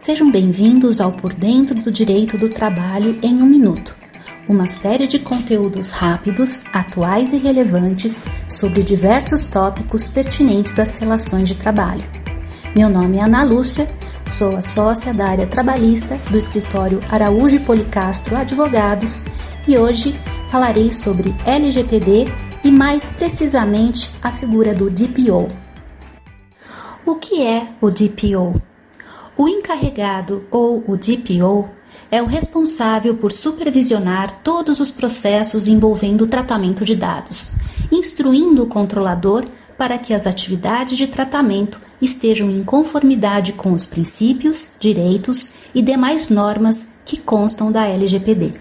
Sejam bem-vindos ao Por Dentro do Direito do Trabalho em um Minuto, uma série de conteúdos rápidos, atuais e relevantes sobre diversos tópicos pertinentes às relações de trabalho. Meu nome é Ana Lúcia, sou a sócia da área trabalhista do escritório Araújo e Policastro Advogados e hoje falarei sobre LGPD e mais precisamente a figura do DPO. O que é o DPO? O encarregado ou o DPO é o responsável por supervisionar todos os processos envolvendo o tratamento de dados, instruindo o controlador para que as atividades de tratamento estejam em conformidade com os princípios, direitos e demais normas que constam da LGPD.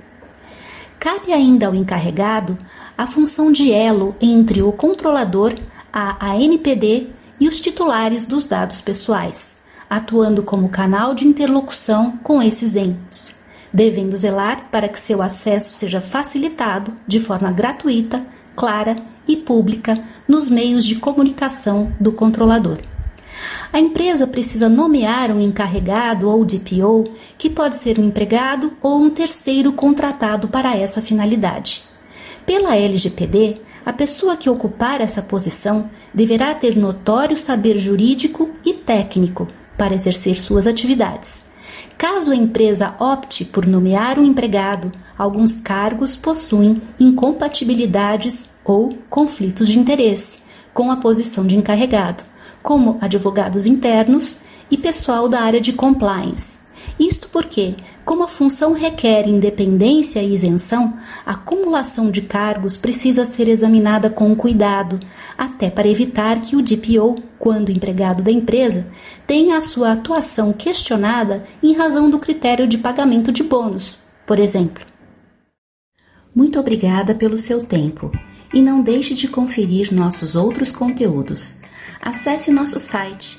Cabe ainda ao encarregado a função de elo entre o controlador, a ANPD e os titulares dos dados pessoais atuando como canal de interlocução com esses entes, devendo zelar para que seu acesso seja facilitado de forma gratuita, clara e pública nos meios de comunicação do controlador. A empresa precisa nomear um encarregado ou DPO, que pode ser um empregado ou um terceiro contratado para essa finalidade. Pela LGPD, a pessoa que ocupar essa posição deverá ter notório saber jurídico e técnico para exercer suas atividades. Caso a empresa opte por nomear um empregado, alguns cargos possuem incompatibilidades ou conflitos de interesse com a posição de encarregado, como advogados internos e pessoal da área de compliance. Isto porque, como a função requer independência e isenção, a acumulação de cargos precisa ser examinada com cuidado, até para evitar que o DPO, quando empregado da empresa, tenha a sua atuação questionada em razão do critério de pagamento de bônus, por exemplo. Muito obrigada pelo seu tempo e não deixe de conferir nossos outros conteúdos. Acesse nosso site